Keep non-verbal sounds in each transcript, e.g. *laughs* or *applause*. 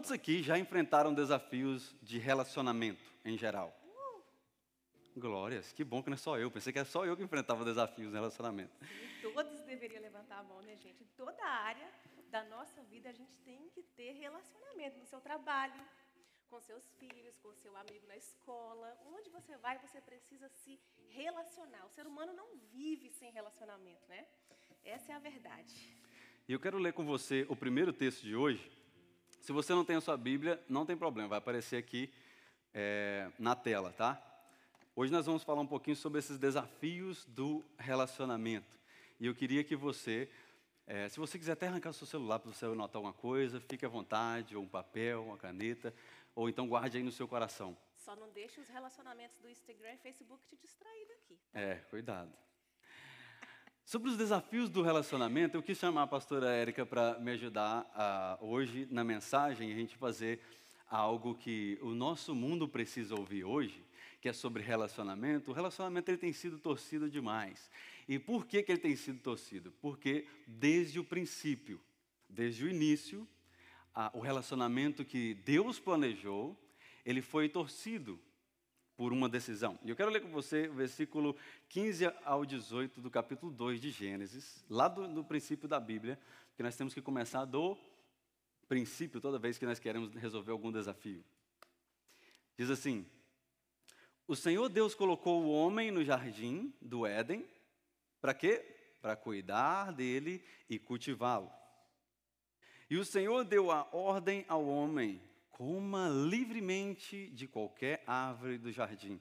Quantos aqui já enfrentaram desafios de relacionamento em geral? Glórias, que bom que não é só eu. Pensei que era só eu que enfrentava desafios no relacionamento. Todos deveriam levantar a mão, né, gente? Em toda área da nossa vida, a gente tem que ter relacionamento no seu trabalho, com seus filhos, com seu amigo na escola. Onde você vai, você precisa se relacionar. O ser humano não vive sem relacionamento, né? Essa é a verdade. E eu quero ler com você o primeiro texto de hoje. Se você não tem a sua Bíblia, não tem problema, vai aparecer aqui é, na tela, tá? Hoje nós vamos falar um pouquinho sobre esses desafios do relacionamento. E eu queria que você, é, se você quiser até arrancar o seu celular para você anotar alguma coisa, fique à vontade, ou um papel, uma caneta, ou então guarde aí no seu coração. Só não deixe os relacionamentos do Instagram e Facebook te distrair daqui. Tá? É, cuidado. Sobre os desafios do relacionamento, eu quis chamar a pastora Érica para me ajudar hoje na mensagem, a gente fazer algo que o nosso mundo precisa ouvir hoje, que é sobre relacionamento, o relacionamento ele tem sido torcido demais. E por que, que ele tem sido torcido? Porque desde o princípio, desde o início, o relacionamento que Deus planejou, ele foi torcido por uma decisão. E eu quero ler com você o versículo 15 ao 18 do capítulo 2 de Gênesis, lá do, do princípio da Bíblia, que nós temos que começar do princípio toda vez que nós queremos resolver algum desafio. Diz assim: o Senhor Deus colocou o homem no jardim do Éden, para quê? Para cuidar dele e cultivá-lo. E o Senhor deu a ordem ao homem: coma livremente de qualquer árvore do jardim,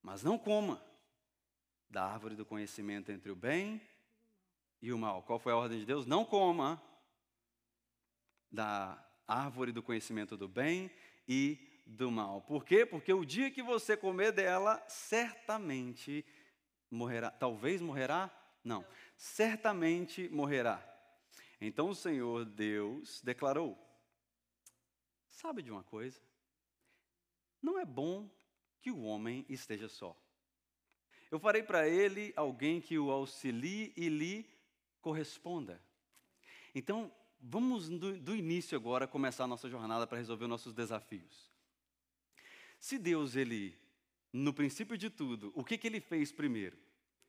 mas não coma da árvore do conhecimento entre o bem e o mal. Qual foi a ordem de Deus? Não coma da árvore do conhecimento do bem e do mal. Por quê? Porque o dia que você comer dela, certamente morrerá. Talvez morrerá? Não. Certamente morrerá. Então o Senhor Deus declarou: Sabe de uma coisa? Não é bom que o homem esteja só. Eu farei para ele alguém que o auxilie e lhe corresponda. Então, vamos do, do início agora começar a nossa jornada para resolver nossos desafios. Se Deus, ele, no princípio de tudo, o que, que ele fez primeiro?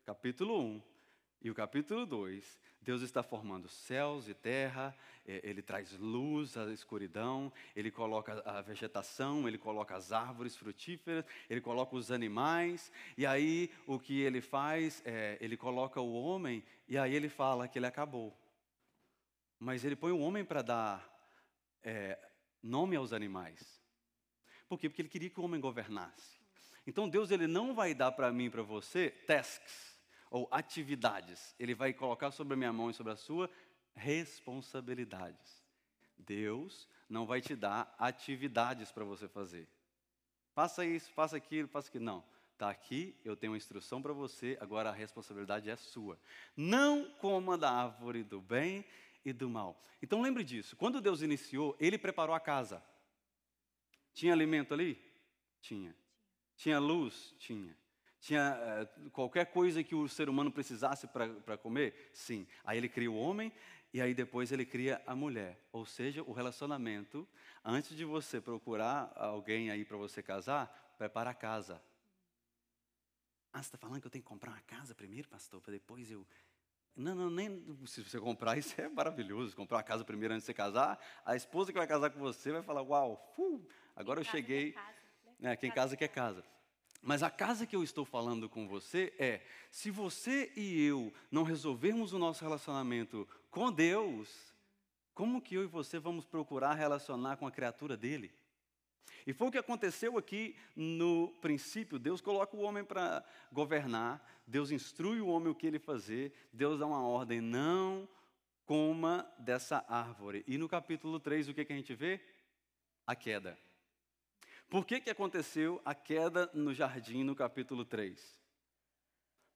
Capítulo 1 e o capítulo 2, Deus está formando céus e terra, é, ele traz luz à escuridão, ele coloca a vegetação, ele coloca as árvores frutíferas, ele coloca os animais, e aí o que ele faz é, ele coloca o homem, e aí ele fala que ele acabou. Mas ele põe o homem para dar é, nome aos animais. Por quê? Porque ele queria que o homem governasse. Então Deus ele não vai dar para mim e para você tasks ou atividades. Ele vai colocar sobre a minha mão e sobre a sua responsabilidades. Deus não vai te dar atividades para você fazer. Faça isso, faça aquilo, faça aquilo. Não. Está aqui, eu tenho uma instrução para você, agora a responsabilidade é sua. Não coma da árvore do bem e do mal. Então lembre disso, quando Deus iniciou, Ele preparou a casa. Tinha alimento ali? Tinha. Tinha luz? Tinha. Tinha uh, qualquer coisa que o ser humano precisasse para comer? Sim. Aí ele cria o homem e aí depois ele cria a mulher. Ou seja, o relacionamento, antes de você procurar alguém aí para você casar, prepara a casa. Ah, você está falando que eu tenho que comprar uma casa primeiro, pastor, para depois eu. Não, não, nem se você comprar, *laughs* isso é maravilhoso. Comprar uma casa primeiro antes de você casar, a esposa que vai casar com você vai falar: Uau, uh, Agora eu cheguei. Casa, né? é, quem casa quer casa. Mas a casa que eu estou falando com você é: se você e eu não resolvermos o nosso relacionamento com Deus, como que eu e você vamos procurar relacionar com a criatura dele? E foi o que aconteceu aqui no princípio. Deus coloca o homem para governar, Deus instrui o homem o que ele fazer, Deus dá uma ordem: não coma dessa árvore. E no capítulo 3, o que, que a gente vê? A queda. Por que, que aconteceu a queda no jardim no capítulo 3?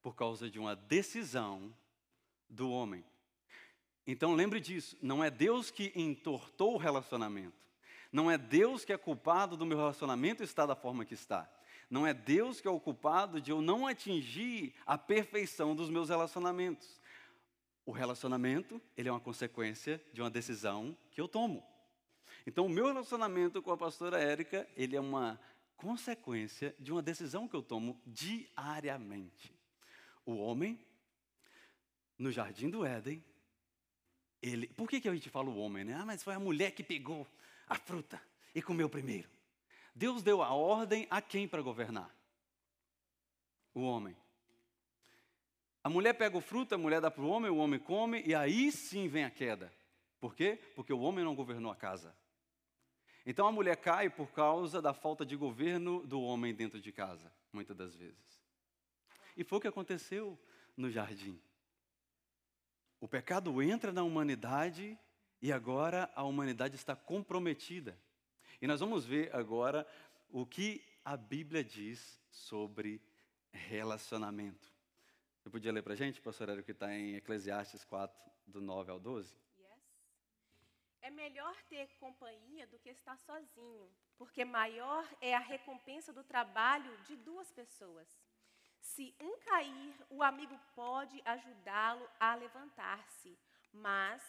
Por causa de uma decisão do homem. Então lembre disso, não é Deus que entortou o relacionamento. Não é Deus que é culpado do meu relacionamento estar da forma que está. Não é Deus que é o culpado de eu não atingir a perfeição dos meus relacionamentos. O relacionamento, ele é uma consequência de uma decisão que eu tomo. Então, o meu relacionamento com a pastora Érica, ele é uma consequência de uma decisão que eu tomo diariamente. O homem, no jardim do Éden, ele. Por que, que a gente fala o homem, né? Ah, mas foi a mulher que pegou a fruta e comeu primeiro. Deus deu a ordem a quem para governar? O homem. A mulher pega o fruto, a mulher dá para o homem, o homem come, e aí sim vem a queda. Por quê? Porque o homem não governou a casa. Então a mulher cai por causa da falta de governo do homem dentro de casa, muitas das vezes. E foi o que aconteceu no jardim. O pecado entra na humanidade e agora a humanidade está comprometida. E nós vamos ver agora o que a Bíblia diz sobre relacionamento. Você podia ler para a gente, pastor Hélio, que está em Eclesiastes 4, do 9 ao 12? É melhor ter companhia do que estar sozinho, porque maior é a recompensa do trabalho de duas pessoas. Se um cair, o amigo pode ajudá-lo a levantar-se, mas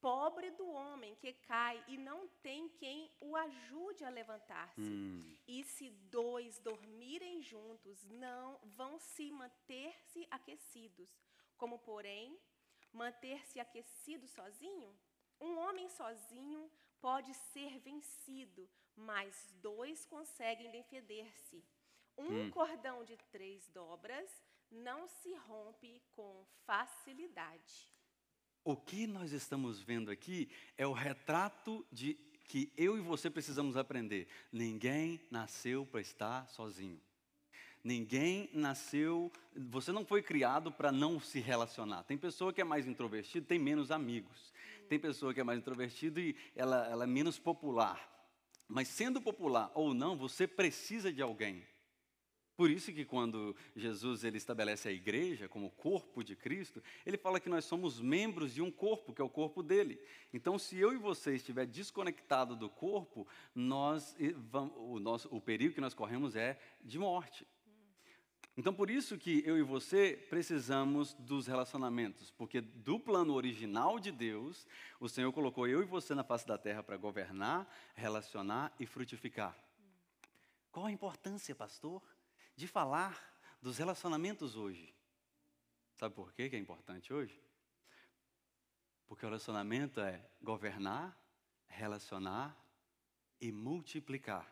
pobre do homem que cai e não tem quem o ajude a levantar-se. Hum. E se dois dormirem juntos, não vão se manter-se aquecidos. Como, porém, manter-se aquecido sozinho? Um homem sozinho pode ser vencido, mas dois conseguem defender-se. Um hum. cordão de três dobras não se rompe com facilidade. O que nós estamos vendo aqui é o retrato de que eu e você precisamos aprender. Ninguém nasceu para estar sozinho. Ninguém nasceu, você não foi criado para não se relacionar. Tem pessoa que é mais introvertida, tem menos amigos. Tem pessoa que é mais introvertida e ela, ela é menos popular. Mas sendo popular ou não, você precisa de alguém. Por isso que quando Jesus ele estabelece a igreja como corpo de Cristo, ele fala que nós somos membros de um corpo, que é o corpo dele. Então, se eu e você estiver desconectado do corpo, nós, o, nosso, o perigo que nós corremos é de morte. Então, por isso que eu e você precisamos dos relacionamentos, porque do plano original de Deus, o Senhor colocou eu e você na face da terra para governar, relacionar e frutificar. Qual a importância, pastor, de falar dos relacionamentos hoje? Sabe por que é importante hoje? Porque o relacionamento é governar, relacionar e multiplicar.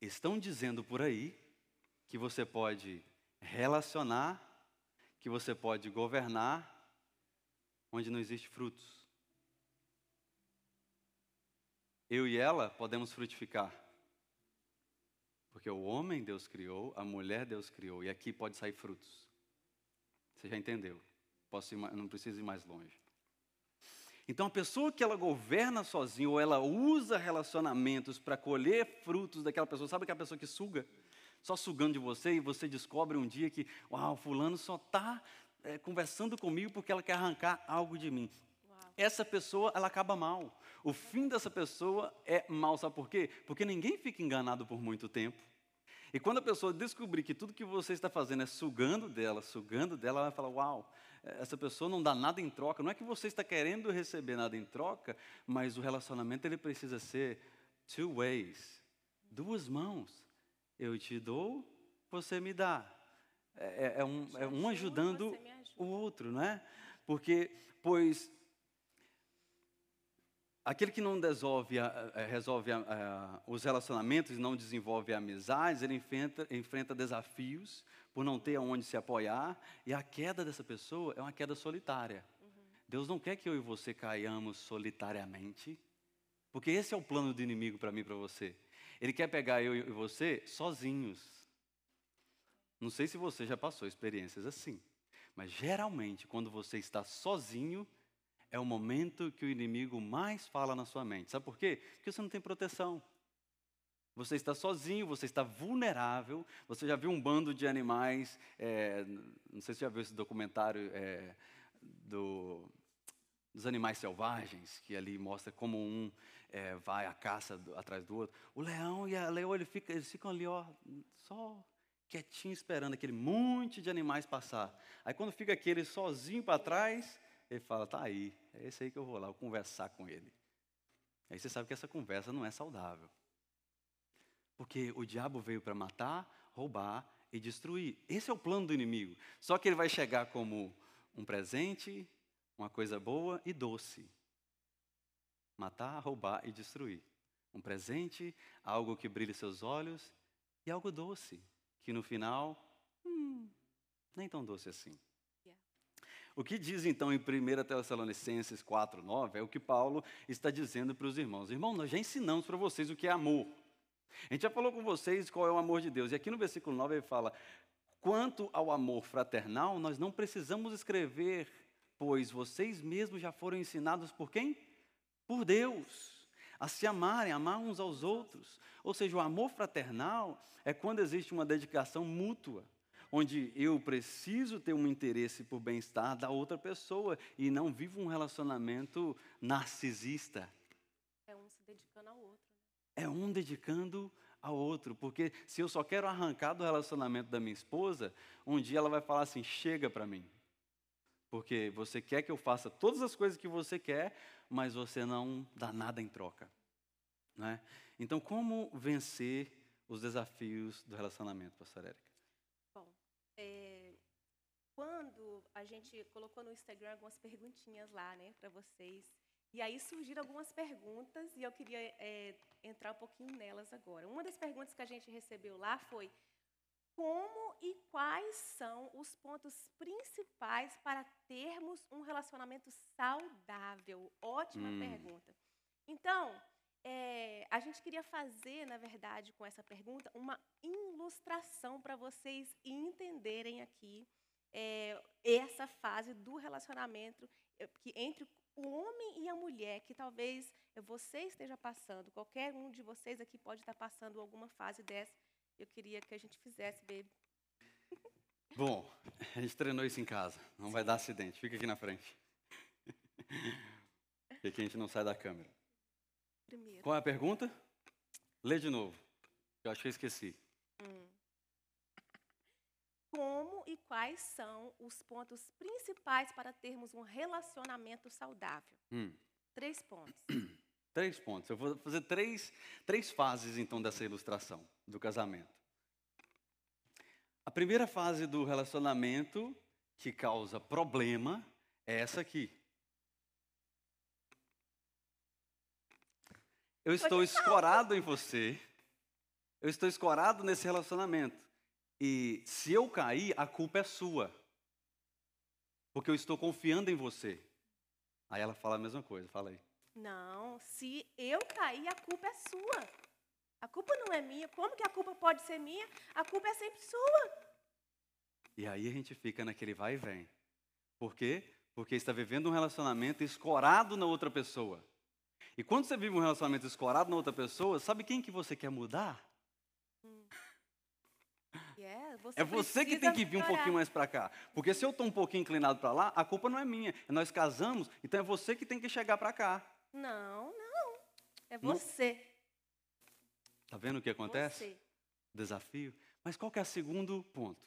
Estão dizendo por aí que você pode relacionar, que você pode governar, onde não existe frutos. Eu e ela podemos frutificar. Porque o homem Deus criou, a mulher Deus criou, e aqui pode sair frutos. Você já entendeu? Posso ir, não preciso ir mais longe. Então, a pessoa que ela governa sozinha, ou ela usa relacionamentos para colher frutos daquela pessoa, sabe aquela pessoa que suga? Só sugando de você e você descobre um dia que, uau, fulano só está é, conversando comigo porque ela quer arrancar algo de mim. Uau. Essa pessoa, ela acaba mal. O fim dessa pessoa é mal, sabe por quê? Porque ninguém fica enganado por muito tempo. E quando a pessoa descobrir que tudo que você está fazendo é sugando dela, sugando dela, ela vai falar: Uau, essa pessoa não dá nada em troca. Não é que você está querendo receber nada em troca, mas o relacionamento ele precisa ser two ways duas mãos. Eu te dou, você me dá. É, é, é um, é um ajudando o outro, não é? Porque, pois, aquele que não resolve, resolve os relacionamentos e não desenvolve amizades, ele enfrenta, enfrenta desafios por não ter aonde se apoiar, e a queda dessa pessoa é uma queda solitária. Uhum. Deus não quer que eu e você caiamos solitariamente, porque esse é o plano do inimigo para mim e para você. Ele quer pegar eu e você sozinhos. Não sei se você já passou experiências assim, mas geralmente quando você está sozinho, é o momento que o inimigo mais fala na sua mente. Sabe por quê? Porque você não tem proteção. Você está sozinho, você está vulnerável. Você já viu um bando de animais? É, não sei se já viu esse documentário é, do, dos animais selvagens, que ali mostra como um é, vai à caça do, atrás do outro. O leão e a leoa, ele fica, eles ficam ali, ó, só quietinho esperando aquele monte de animais passar. Aí quando fica aquele sozinho para trás, ele fala, tá aí, é esse aí que eu vou lá, vou conversar com ele. Aí você sabe que essa conversa não é saudável. Porque o diabo veio para matar, roubar e destruir. Esse é o plano do inimigo. Só que ele vai chegar como um presente, uma coisa boa e doce. Matar, roubar e destruir. Um presente, algo que brilhe seus olhos e algo doce, que no final, hum, nem tão doce assim. O que diz então em 1 Tessalonicenses 4,9 é o que Paulo está dizendo para os irmãos. Irmão, nós já ensinamos para vocês o que é amor. A gente já falou com vocês qual é o amor de Deus. E aqui no versículo 9 ele fala: Quanto ao amor fraternal, nós não precisamos escrever, pois vocês mesmos já foram ensinados por quem? Por Deus. A se amarem, amar uns aos outros. Ou seja, o amor fraternal é quando existe uma dedicação mútua onde eu preciso ter um interesse por bem-estar da outra pessoa e não vivo um relacionamento narcisista. É um se dedicando ao outro. Né? É um dedicando ao outro, porque se eu só quero arrancar do relacionamento da minha esposa, um dia ela vai falar assim: chega para mim. Porque você quer que eu faça todas as coisas que você quer, mas você não dá nada em troca. Né? Então, como vencer os desafios do relacionamento, pastor Érica? É, quando a gente colocou no Instagram algumas perguntinhas lá, né, para vocês, e aí surgiram algumas perguntas e eu queria é, entrar um pouquinho nelas agora. Uma das perguntas que a gente recebeu lá foi como e quais são os pontos principais para termos um relacionamento saudável? Ótima hum. pergunta. Então, é, a gente queria fazer, na verdade, com essa pergunta, uma ilustração para vocês entenderem aqui é, essa fase do relacionamento é, que entre o homem e a mulher, que talvez você esteja passando, qualquer um de vocês aqui pode estar passando alguma fase dessa. Eu queria que a gente fizesse, baby. Bom, a gente treinou isso em casa. Não vai dar acidente. Fica aqui na frente. Porque aqui a gente não sai da câmera primeiro. Qual é a pergunta? Lê de novo. Eu acho que eu esqueci. Hum. Como e quais são os pontos principais para termos um relacionamento saudável? Hum. Três pontos. *clears throat* três pontos. Eu vou fazer três, três fases, então, dessa ilustração do casamento. A primeira fase do relacionamento que causa problema é essa aqui. Eu estou escorado em você. Eu estou escorado nesse relacionamento. E se eu cair, a culpa é sua. Porque eu estou confiando em você. Aí ela fala a mesma coisa, fala aí. Não, se eu cair, a culpa é sua. A culpa não é minha. Como que a culpa pode ser minha? A culpa é sempre sua. E aí a gente fica naquele vai e vem. Por quê? Porque está vivendo um relacionamento escorado na outra pessoa. E quando você vive um relacionamento escorado na outra pessoa, sabe quem que você quer mudar? Yeah, *laughs* você é você que tem que vir um pouquinho mais para cá. Porque se eu estou um pouquinho inclinado para lá, a culpa não é minha. Nós casamos, então é você que tem que chegar para cá. Não, não. É você. Está vendo o que acontece? Você. Desafio. Mas qual que é o segundo ponto?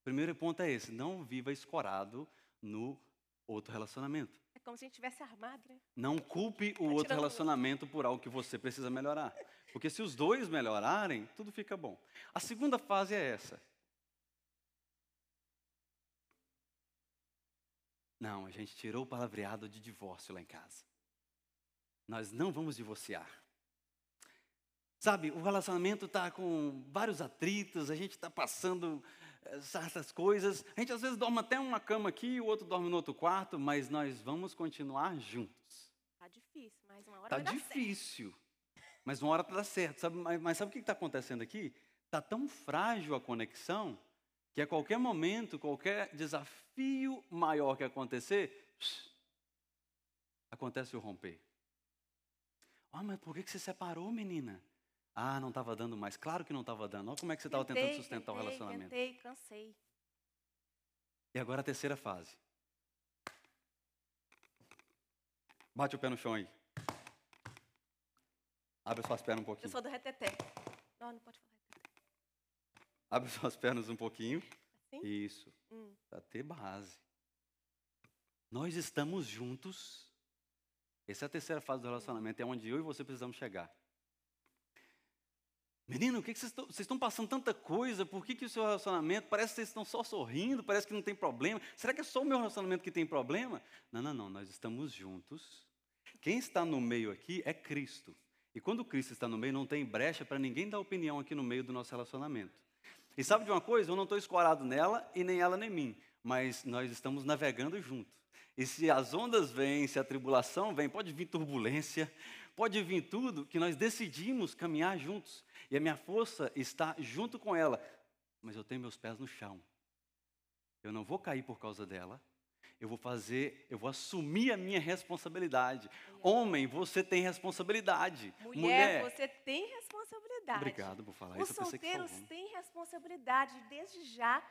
O primeiro ponto é esse: não viva escorado no outro relacionamento como se a gente tivesse armado, né? Não culpe o tá outro relacionamento por algo que você precisa melhorar. Porque se os dois melhorarem, tudo fica bom. A segunda fase é essa. Não, a gente tirou o palavreado de divórcio lá em casa. Nós não vamos divorciar. Sabe, o relacionamento está com vários atritos, a gente está passando certas coisas. A gente às vezes dorme até uma cama aqui, o outro dorme no outro quarto, mas nós vamos continuar juntos. Tá difícil, mas uma hora tá vai difícil, dar certo. mas uma hora vai dar certo. Sabe, mas, mas sabe o que está acontecendo aqui? Está tão frágil a conexão que a qualquer momento, qualquer desafio maior que acontecer, acontece o romper. Ah, mas por que você separou, menina? Ah, não estava dando mais. Claro que não estava dando. Olha como é que você estava tentando sustentar tentei, o relacionamento. Tentei, cansei. E agora a terceira fase. Bate o pé no chão aí. Abre suas pernas um pouquinho. Eu sou do reteté. Não, não pode falar reteté. Abre suas pernas um pouquinho. Assim? Isso. Hum. Para ter base. Nós estamos juntos. Essa é a terceira fase do relacionamento, é onde eu e você precisamos chegar. Menino, o que, que vocês, estão, vocês estão passando tanta coisa? Por que, que o seu relacionamento parece que vocês estão só sorrindo, parece que não tem problema? Será que é só o meu relacionamento que tem problema? Não, não, não, nós estamos juntos. Quem está no meio aqui é Cristo. E quando Cristo está no meio, não tem brecha para ninguém dar opinião aqui no meio do nosso relacionamento. E sabe de uma coisa? Eu não estou escorado nela e nem ela nem mim, mas nós estamos navegando junto. E se as ondas vêm, se a tribulação vem, pode vir turbulência, pode vir tudo, que nós decidimos caminhar juntos. E a minha força está junto com ela, mas eu tenho meus pés no chão. Eu não vou cair por causa dela. Eu vou fazer, eu vou assumir a minha responsabilidade. Homem, você tem responsabilidade. Mulher, Mulher, você tem responsabilidade. Obrigado por falar Os isso. Os solteiros têm responsabilidade desde já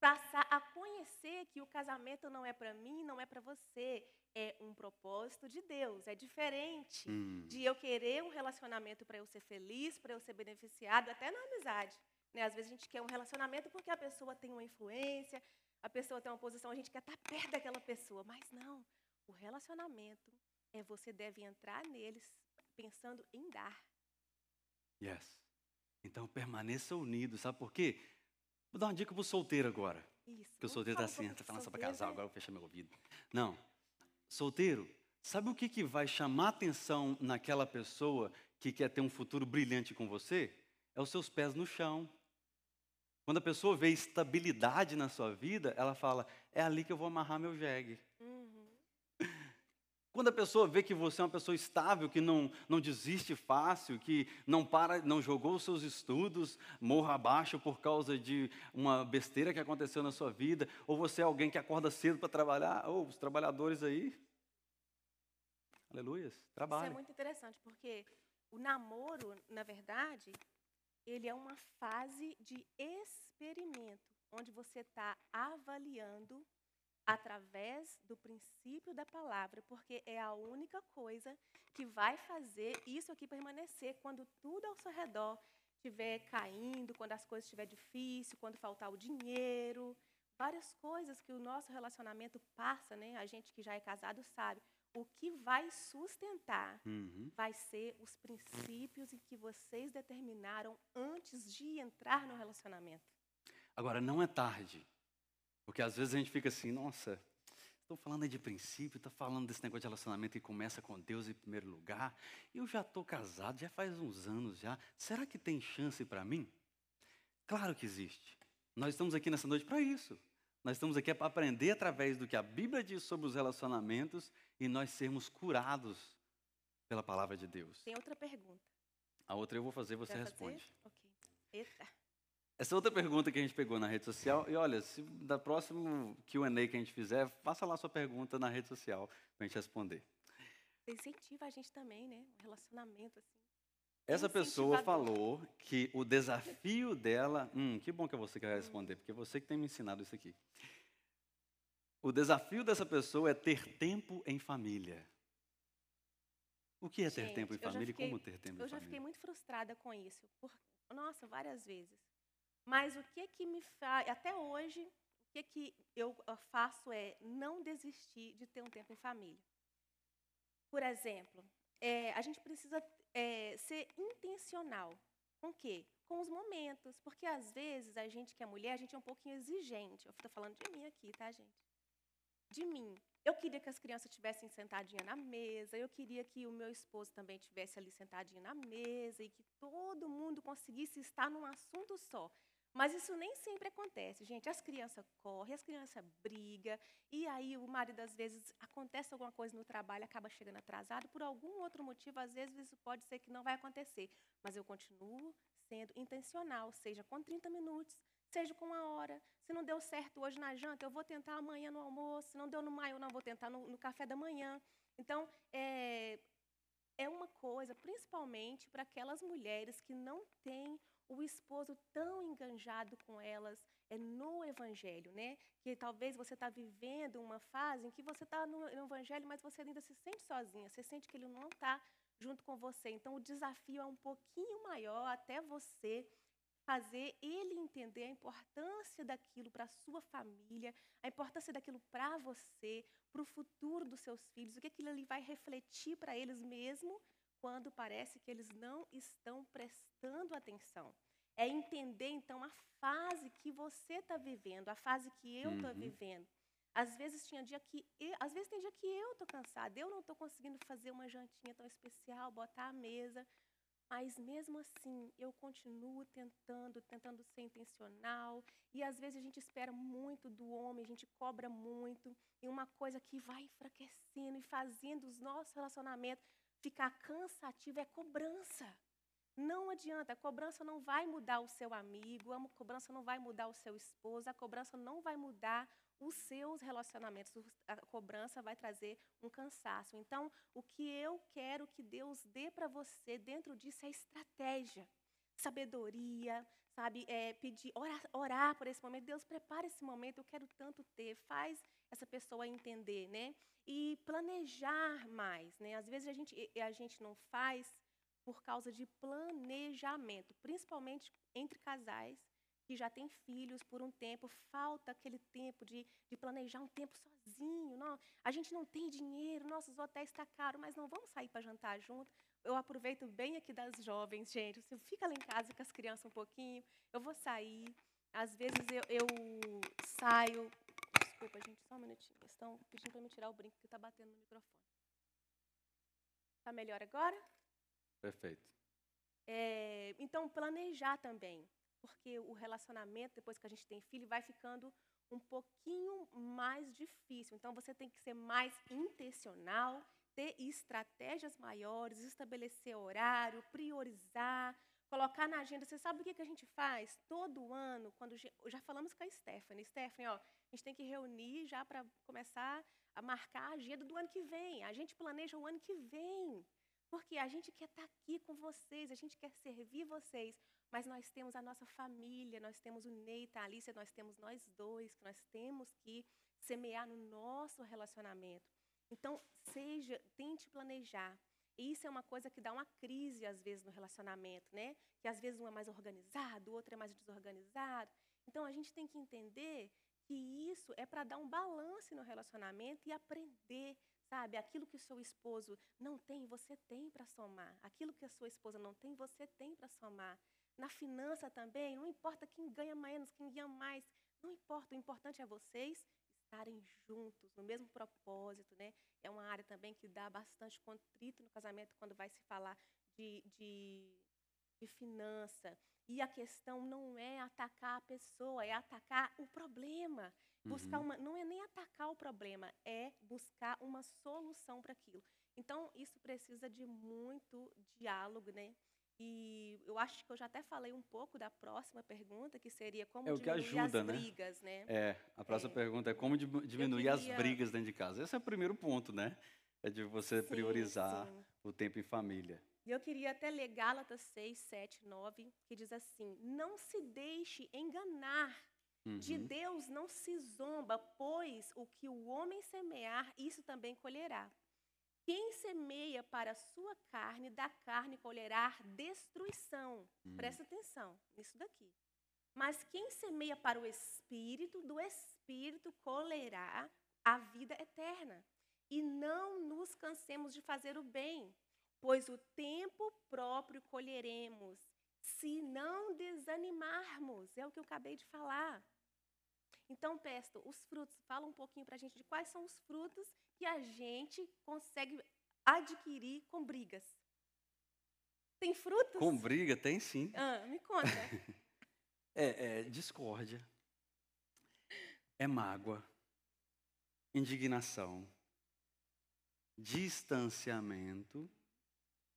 passar a conhecer que o casamento não é para mim, não é para você, é um propósito de Deus, é diferente hum. de eu querer um relacionamento para eu ser feliz, para eu ser beneficiado, até na amizade. Né? Às vezes a gente quer um relacionamento porque a pessoa tem uma influência, a pessoa tem uma posição, a gente quer estar tá perto daquela pessoa, mas não. O relacionamento é você deve entrar neles pensando em dar. Yes. Então permaneça unido, sabe por quê? Vou dar uma dica para o solteiro agora. Isso. Porque o solteiro está assim, está falando só para casar, agora eu vou fechar meu ouvido. Não. Solteiro, sabe o que, que vai chamar atenção naquela pessoa que quer ter um futuro brilhante com você? É os seus pés no chão. Quando a pessoa vê estabilidade na sua vida, ela fala: é ali que eu vou amarrar meu jegue. Quando a pessoa vê que você é uma pessoa estável, que não, não desiste fácil, que não para, não jogou os seus estudos morra abaixo por causa de uma besteira que aconteceu na sua vida, ou você é alguém que acorda cedo para trabalhar, ou os trabalhadores aí. Aleluia, trabalho. Isso é muito interessante, porque o namoro, na verdade, ele é uma fase de experimento, onde você está avaliando através do princípio da palavra, porque é a única coisa que vai fazer isso aqui permanecer quando tudo ao seu redor estiver caindo, quando as coisas estiver difícil, quando faltar o dinheiro, várias coisas que o nosso relacionamento passa, né? A gente que já é casado sabe. O que vai sustentar uhum. vai ser os princípios em que vocês determinaram antes de entrar no relacionamento. Agora, não é tarde porque às vezes a gente fica assim, nossa, estou falando aí de princípio, estou falando desse negócio de relacionamento que começa com Deus em primeiro lugar. Eu já estou casado, já faz uns anos já. Será que tem chance para mim? Claro que existe. Nós estamos aqui nessa noite para isso. Nós estamos aqui para aprender através do que a Bíblia diz sobre os relacionamentos e nós sermos curados pela palavra de Deus. Tem outra pergunta. A outra eu vou fazer, você responde. Ok. Eita. Essa outra pergunta que a gente pegou na rede social, e olha, se da próxima QA que a gente fizer, faça lá sua pergunta na rede social para a gente responder. Incentiva a gente também, né? Um relacionamento assim. Essa pessoa falou que o desafio dela. Hum, que bom que é você que vai responder, porque é você que tem me ensinado isso aqui. O desafio dessa pessoa é ter tempo em família. O que é ter gente, tempo em família fiquei, e como ter tempo em família? Eu já fiquei muito frustrada com isso. Por, nossa, várias vezes. Mas o que que me faz, até hoje, o que que eu faço é não desistir de ter um tempo em família. Por exemplo, é, a gente precisa é, ser intencional. Com o quê? Com os momentos. Porque às vezes a gente que é mulher, a gente é um pouquinho exigente. Eu estou falando de mim aqui, tá, gente? De mim. Eu queria que as crianças estivessem sentadinhas na mesa, eu queria que o meu esposo também estivesse ali sentadinho na mesa e que todo mundo conseguisse estar num assunto só. Mas isso nem sempre acontece, gente. As crianças correm, as crianças brigam, e aí o marido, às vezes, acontece alguma coisa no trabalho, acaba chegando atrasado, por algum outro motivo, às vezes isso pode ser que não vai acontecer. Mas eu continuo sendo intencional, seja com 30 minutos, seja com uma hora. Se não deu certo hoje na janta, eu vou tentar amanhã no almoço. Se não deu no maio, eu não vou tentar no, no café da manhã. Então, é, é uma coisa, principalmente para aquelas mulheres que não têm o esposo tão enganjado com elas é no Evangelho, né? Que talvez você está vivendo uma fase em que você está no, Evangelho, mas você ainda se sente sozinha, você sente que ele não está junto com você. Então, o desafio é um pouquinho maior até você fazer ele entender a importância daquilo para a sua família, a importância daquilo para você, para o futuro dos seus filhos, o que aquilo ali vai refletir para eles mesmo quando parece que eles não estão prestando atenção. É entender, então, a fase que você está vivendo, a fase que eu estou Uhum. vivendo. Às vezes tinha dia que eu, às vezes tem dia que eu estou cansada, eu não estou conseguindo fazer uma jantinha tão especial, botar a mesa, mas mesmo assim eu continuo tentando, tentando ser intencional. E às vezes a gente espera muito do homem, a gente cobra muito, e uma coisa que vai enfraquecendo e fazendo os nossos relacionamentos ficar cansativo é cobrança. Não adianta, a cobrança não vai mudar o seu amigo, a cobrança não vai mudar o seu esposo, a cobrança não vai mudar os seus relacionamentos. Os- A cobrança vai trazer um cansaço. Então, o que eu quero que Deus dê para você dentro disso é estratégia, sabedoria, sabe? É, pedir, orar, orar por esse momento. Deus, prepara esse momento, eu quero tanto ter. Faz essa pessoa entender, né? E planejar mais, né? Às vezes a gente, a gente não faz por causa de planejamento, principalmente entre casais que já têm filhos por um tempo, falta aquele tempo de, de planejar um tempo sozinho. Não, a gente não tem dinheiro, nossos hotéis estão caros, mas não vamos sair para jantar junto. Eu aproveito bem aqui das jovens, gente. Você fica lá em casa com as crianças um pouquinho, eu vou sair. Às vezes eu, eu saio. Desculpa, gente, só um minutinho. Estão pedindo para me tirar o brinco que está batendo no microfone. Está melhor agora? Perfeito. É, então, planejar também, porque o relacionamento, depois que a gente tem filho, vai ficando um pouquinho mais difícil. Então, você tem que ser mais intencional, ter estratégias maiores, estabelecer horário, priorizar, colocar na agenda. Você sabe o que, que a gente faz? Todo ano, quando já falamos com a Stephanie, Stephanie, ó, a gente tem que reunir já para começar a marcar a agenda do ano que vem. A gente planeja o ano que vem. Porque a gente quer estar aqui com vocês, a gente quer servir vocês, mas nós temos a nossa família, nós temos o Neita, a Alicia, nós temos nós dois, que nós temos que semear no nosso relacionamento. Então, seja, tente planejar. Isso é uma coisa que dá uma crise, às vezes, no relacionamento, né? Que às vezes um é mais organizado, o outro é mais desorganizado. Então, a gente tem que entender que isso é para dar um balanço no relacionamento e aprender, sabe? Aquilo que o seu esposo não tem, você tem para somar. Aquilo que a sua esposa não tem, você tem para somar. Na finança também, não importa quem ganha menos, quem ganha mais, não importa. O importante é vocês estarem juntos, no mesmo propósito, né? É uma área também que dá bastante contrito no casamento quando vai se falar de, de, de finança. E a questão não é atacar a pessoa, é atacar o problema. Buscar Uhum. uma, não é nem atacar o problema, é buscar uma solução para aquilo. Então, isso precisa de muito diálogo, né? E eu acho que eu já até falei um pouco da próxima pergunta, que seria como É diminuir ajuda, as né? brigas, né? É, a próxima É. pergunta é como diminuir as queria- brigas dentro de casa. Esse é o primeiro ponto, né? É de você Sim, priorizar sim. o tempo em família. E eu queria até ler Gálatas 6, 7, 9, que diz assim: Não se deixe enganar. De Uhum. Deus não se zomba, pois o que o homem semear, isso também colherá. Quem semeia para a sua carne, da carne colherá destruição. Hum. Presta atenção nisso daqui. Mas quem semeia para o espírito, do espírito colherá a vida eterna. E não nos cansemos de fazer o bem, pois o tempo próprio colheremos, se não desanimarmos. É o que eu acabei de falar. Então, Pesto, os frutos, fala um pouquinho para a gente de quais são os frutos que a gente consegue adquirir com brigas. Tem frutos? Com briga, tem sim. Ah, me conta. *laughs* É, é discórdia, é mágoa, indignação, distanciamento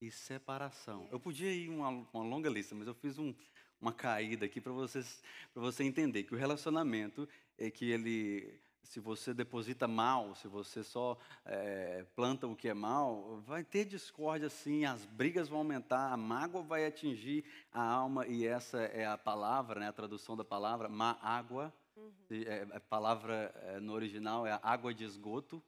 e separação. Eu podia ir uma, uma longa lista, mas eu fiz um- uma caída aqui para vocês, para você entender que o relacionamento é que ele, se você deposita mal, se você só é, planta o que é mal, vai ter discórdia sim, as brigas vão aumentar, a mágoa vai atingir a alma e essa é a palavra, né, a tradução da palavra, má água. Uhum. É, A palavra é, no original é água de esgoto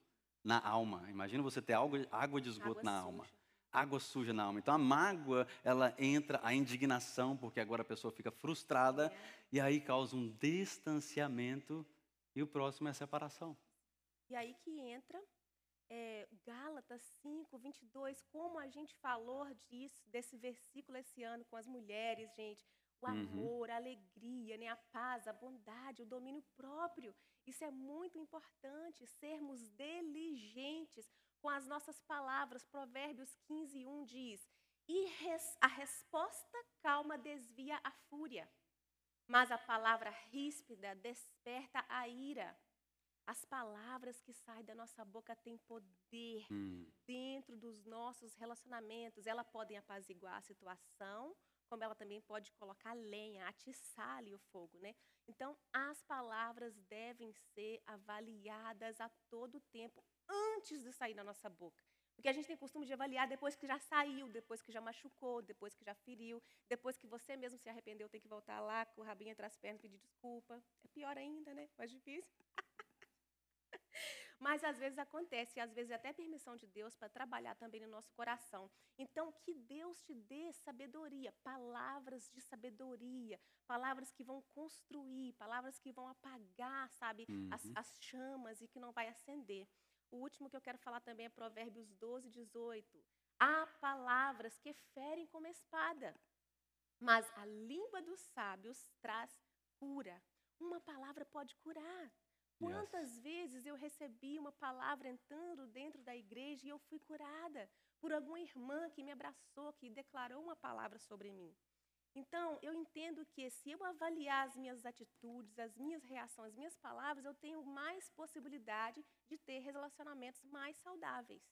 na alma. Imagina você ter água, água de esgoto Água na suja. alma. Água suja na alma. Então a mágoa, ela entra, a indignação, porque agora a pessoa fica frustrada, e aí causa um distanciamento, e o próximo é a separação. E aí que entra é, Gálatas 5, 22, como a gente falou disso, desse versículo esse ano com as mulheres, gente. O Uhum. amor, a alegria, né, a paz, a bondade, o domínio próprio. Isso é muito importante, sermos diligentes com as nossas palavras. Provérbios 15, 1 diz: E res- a resposta calma desvia a fúria, mas a palavra ríspida desperta a ira. As palavras que saem da nossa boca têm poder Hum, dentro dos nossos relacionamentos. Elas podem apaziguar a situação, como ela também pode colocar lenha, atiçar ali o fogo, né? Então, as palavras devem ser avaliadas a todo tempo, antes de sair da nossa boca. Porque a gente tem costume de avaliar depois que já saiu, depois que já machucou, depois que já feriu, depois que você mesmo se arrependeu, tem que voltar lá com o rabinho entre as pernas pedir desculpa. É pior ainda, né? Mais difícil. *laughs* Mas às vezes acontece, e às vezes é até permissão de Deus para trabalhar também no nosso coração. Então, que Deus te dê sabedoria, palavras de sabedoria, palavras que vão construir, palavras que vão apagar, sabe, as, Uhum. as chamas e que não vai acender. O último que eu quero falar também é Provérbios 12, 18. Há palavras que ferem como espada, mas a língua dos sábios traz cura. Uma palavra pode curar. Quantas vezes eu recebi uma palavra entrando dentro da igreja e eu fui curada por alguma irmã que me abraçou, que declarou uma palavra sobre mim. Então, eu entendo que se eu avaliar as minhas atitudes, as minhas reações, as minhas palavras, eu tenho mais possibilidade de ter relacionamentos mais saudáveis.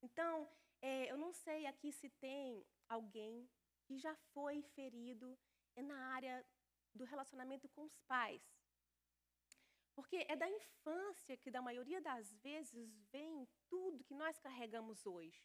Então, é, eu não sei aqui se tem alguém que já foi ferido na área do relacionamento com os pais. Porque é da infância que, da maioria das vezes, vem tudo que nós carregamos hoje.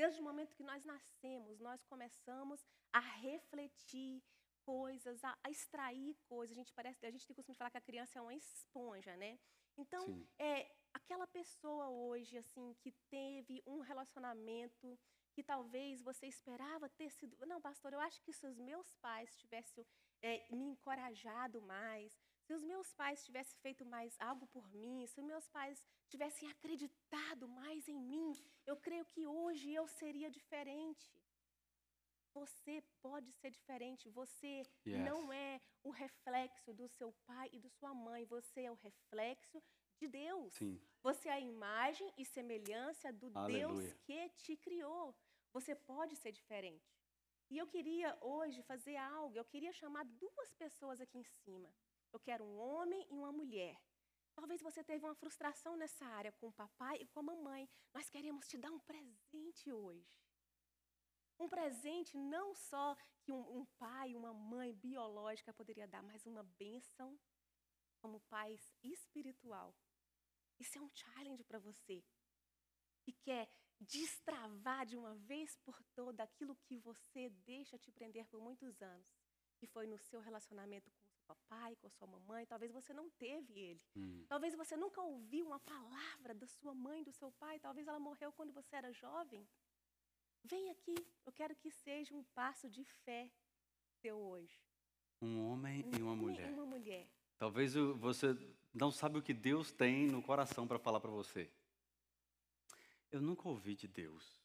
Desde o momento que nós nascemos, nós começamos a refletir coisas, a, a extrair coisas. A gente parece, a gente tem costume de falar que a criança é uma esponja, né? Então, Sim. é aquela pessoa hoje assim que teve um relacionamento que talvez você esperava ter sido. Não, pastor, eu acho que se os meus pais tivessem é, me encorajado mais, se os meus pais tivessem feito mais algo por mim, se os meus pais tivessem acreditado mais em mim, eu creio que hoje eu seria diferente. Você pode ser diferente. Você Yes. não é o reflexo do seu pai e da sua mãe. Você é o reflexo de Deus. Sim. Você é a imagem e semelhança do Aleluia. Deus que te criou. Você pode ser diferente. E eu queria hoje fazer algo. Eu queria chamar duas pessoas aqui em cima. Eu quero um homem e uma mulher. Talvez você teve uma frustração nessa área com o papai e com a mamãe. Nós queremos te dar um presente hoje. Um presente não só que um, um pai, uma mãe biológica poderia dar, mas uma bênção como pais espiritual. Isso é um challenge para você que quer destravar de uma vez por toda aquilo que você deixa te prender por muitos anos, que foi no seu relacionamento papai, com a sua mamãe. Talvez você não teve ele. Hum. Talvez você nunca ouviu uma palavra da sua mãe, do seu pai. Talvez ela morreu quando você era jovem. Vem aqui, eu quero que seja um passo de fé seu hoje. Um homem e uma Um homem mulher. Uma mulher. Talvez você não sabe o que Deus tem no coração para falar para você. Eu nunca ouvi de Deus.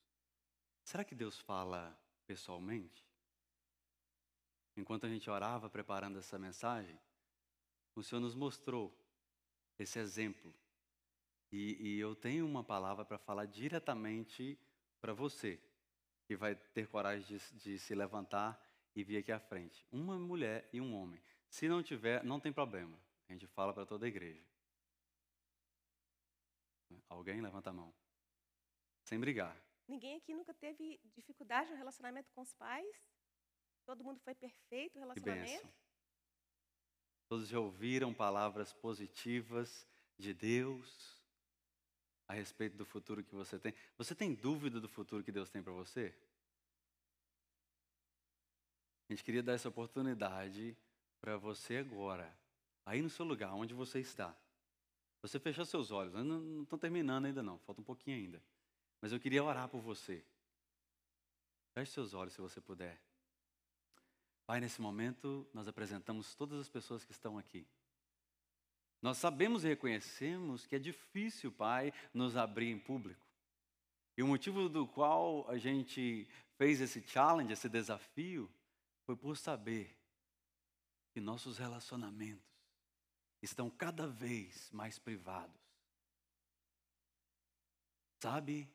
Será que Deus fala pessoalmente? Enquanto a gente orava preparando essa mensagem, o Senhor nos mostrou esse exemplo. E, e eu tenho uma palavra para falar diretamente para você, que vai ter coragem de, de se levantar e vir aqui à frente. Uma mulher e um homem. Se não tiver, não tem problema. A gente fala para toda a igreja. Alguém levanta a mão. Sem brigar. Ninguém aqui nunca teve dificuldade no relacionamento com os pais? Todo mundo foi perfeito Que relacionamento? Todos já ouviram palavras positivas de Deus a respeito do futuro que você tem. Você tem dúvida do futuro que Deus tem para você? A gente queria dar essa oportunidade para você agora, aí no seu lugar, onde você está. Você fechou seus olhos, não estou terminando ainda não, falta um pouquinho ainda. Mas eu queria orar por você. Feche seus olhos se você puder. Pai, nesse momento nós apresentamos todas as pessoas que estão aqui. Nós sabemos e reconhecemos que é difícil, Pai, nos abrir em público. E o motivo do qual a gente fez esse challenge, esse desafio, foi por saber que nossos relacionamentos estão cada vez mais privados. Sabe,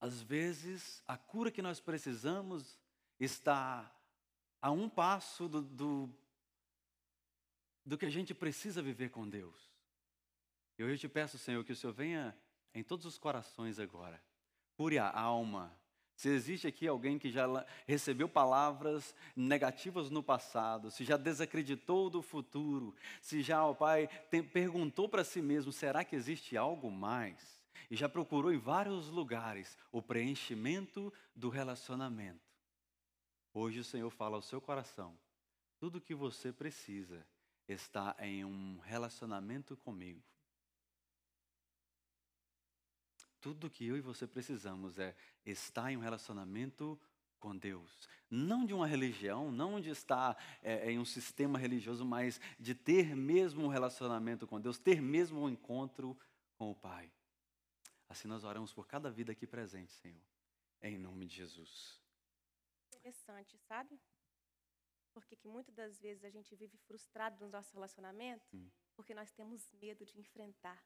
às vezes, a cura que nós precisamos está a um passo do, do, do que a gente precisa viver com Deus. E hoje eu te peço, Senhor, que o Senhor venha em todos os corações agora. Cure a alma. Se existe aqui alguém que já recebeu palavras negativas no passado, se já desacreditou do futuro, se já, o Pai, tem, perguntou para si mesmo: será que existe algo mais? e já procurou em vários lugares o preenchimento do relacionamento. Hoje o Senhor fala ao seu coração: tudo o que você precisa está em um relacionamento comigo. Tudo que eu e você precisamos é estar em um relacionamento com Deus. Não de uma religião, não de estar é, em um sistema religioso, mas de ter mesmo um relacionamento com Deus, ter mesmo um encontro com o Pai. Assim nós oramos por cada vida aqui presente, Senhor. Em nome de Jesus. Interessante, sabe? Porque que muitas das vezes a gente vive frustrado no nosso relacionamento hum. porque nós temos medo de enfrentar.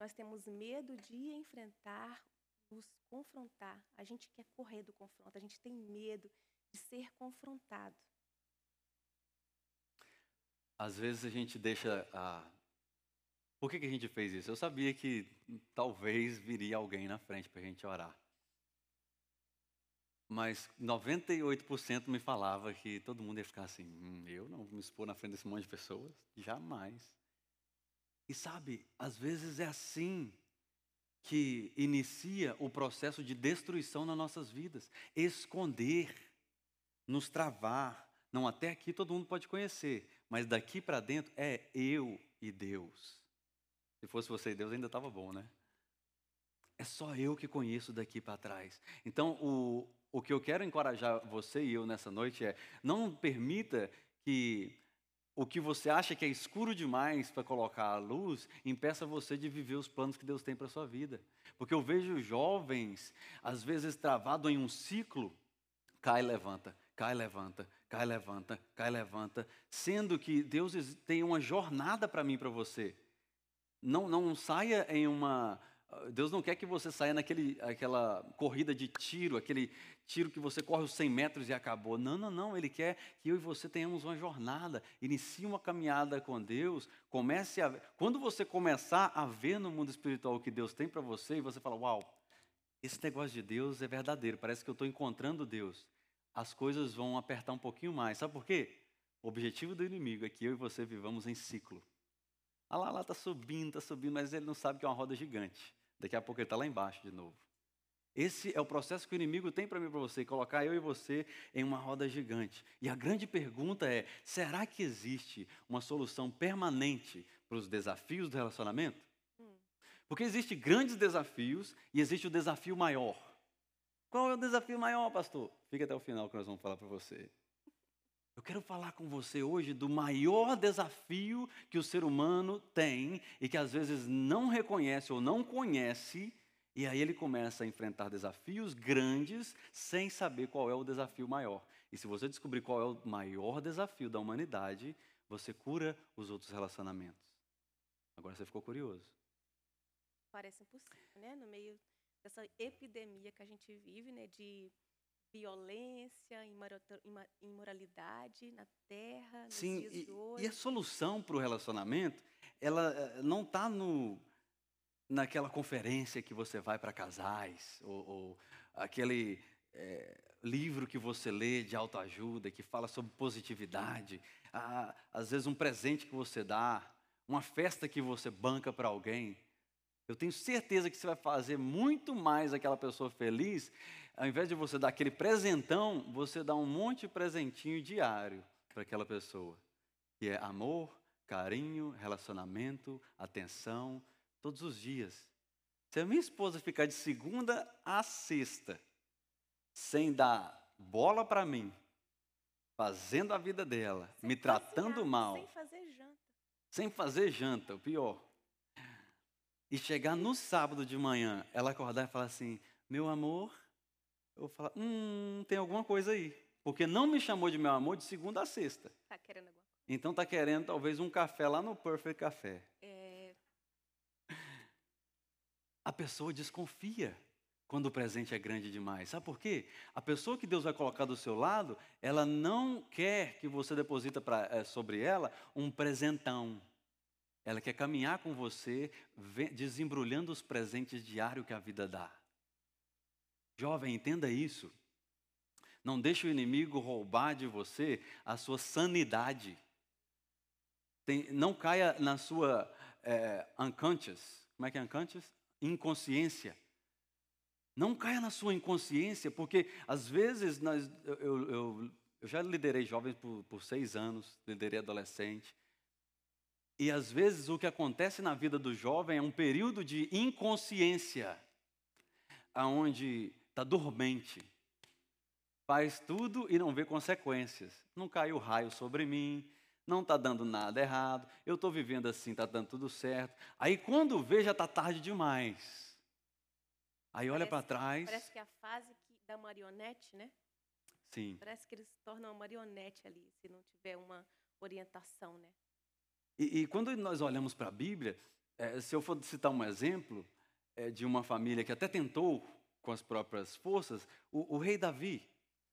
Nós temos medo de enfrentar, nos confrontar. A gente quer correr do confronto, a gente tem medo de ser confrontado. Às vezes a gente deixa a por que, que a gente fez isso? Eu sabia que talvez viria alguém na frente para a gente orar. Mas 98% me falava que todo mundo ia ficar assim: hum, eu não vou me expor na frente desse monte de pessoas, jamais. E sabe, às vezes é assim que inicia o processo de destruição nas nossas vidas. Esconder, nos travar. Não, até aqui todo mundo pode conhecer, mas daqui para dentro é eu e Deus. Se fosse você e Deus, ainda estava bom, né? É só eu que conheço daqui para trás. Então, o, o que eu quero encorajar você e eu nessa noite é: não permita que o que você acha que é escuro demais para colocar a luz impeça você de viver os planos que Deus tem para sua vida. Porque eu vejo jovens, às vezes, travados em um ciclo, cai, levanta, cai, levanta, cai, levanta, cai, levanta, sendo que Deus tem uma jornada para mim e para você. Não, não saia em uma. Deus não quer que você saia naquele aquela corrida de tiro, aquele tiro que você corre os 100 metros e acabou. Não, não, não. Ele quer que eu e você tenhamos uma jornada. Inicie uma caminhada com Deus. Comece a. Quando você começar a ver no mundo espiritual o que Deus tem para você, e você fala: Uau, esse negócio de Deus é verdadeiro. Parece que eu estou encontrando Deus. As coisas vão apertar um pouquinho mais. Sabe por quê? O objetivo do inimigo é que eu e você vivamos em ciclo. Ah lá, lá está subindo, está subindo, mas ele não sabe que é uma roda gigante. Daqui a pouco ele está lá embaixo de novo. Esse é o processo que o inimigo tem para mim e para você, colocar eu e você em uma roda gigante. E a grande pergunta é: será que existe uma solução permanente para os desafios do relacionamento? Hum. Porque existem grandes desafios e existe o desafio maior. Qual é o desafio maior, pastor? Fica até o final que nós vamos falar para você. Eu quero falar com você hoje do maior desafio que o ser humano tem e que às vezes não reconhece ou não conhece, e aí ele começa a enfrentar desafios grandes sem saber qual é o desafio maior. E se você descobrir qual é o maior desafio da humanidade, você cura os outros relacionamentos. Agora você ficou curioso. Parece impossível, né? No meio dessa epidemia que a gente vive, né, de violência, imoralidade na terra, nos Sim, dias e, de hoje. E a solução para o relacionamento, ela eh, não está no naquela conferência que você vai para casais, ou, ou aquele é, livro que você lê de autoajuda, que fala sobre positividade, ah, às vezes um presente que você dá, uma festa que você banca para alguém. Eu tenho certeza que você vai fazer muito mais aquela pessoa feliz ao invés de você dar aquele presentão, você dá um monte de presentinho diário para aquela pessoa. Que é amor, carinho, relacionamento, atenção, todos os dias. Se a minha esposa ficar de segunda a sexta sem dar bola para mim, fazendo a vida dela, Sem me tratando mal, Sem fazer janta. sem fazer janta, o pior. E chegar no sábado de manhã, ela acordar e falar assim: Meu amor, eu vou falar: Hum, tem alguma coisa aí. Porque não me chamou de meu amor de segunda a sexta. Tá querendo alguma coisa? Então tá querendo talvez um café lá no Perfect Café. É, A pessoa desconfia quando o presente é grande demais. Sabe por quê? A pessoa que Deus vai colocar do seu lado, ela não quer que você deposita pra, eh, sobre ela um presentão. Ela quer caminhar com você, desembrulhando os presentes diários que a vida dá. Jovem, entenda isso. Não deixe o inimigo roubar de você a sua sanidade. Tem- não caia na sua eh, unconscious. Como é que é unconscious? Inconsciência. Não caia na sua inconsciência, porque às vezes nós, eu- eu- eu já liderei jovens por, por seis anos, liderei adolescente. E às vezes o que acontece na vida do jovem é um período de inconsciência, aonde está dormente, faz tudo e não vê consequências. Não caiu raio sobre mim, não está dando nada errado, eu estou vivendo assim, está dando tudo certo. Aí quando vê, já está tarde demais. Aí olha para trás. Parece que é a fase que- da marionete, né? Sim. Parece que eles se tornam uma marionete ali, se não tiver uma orientação, né? E, e quando nós olhamos para a Bíblia, eh, se eu for citar um exemplo eh, de uma família que até tentou com as próprias forças, o, o rei Davi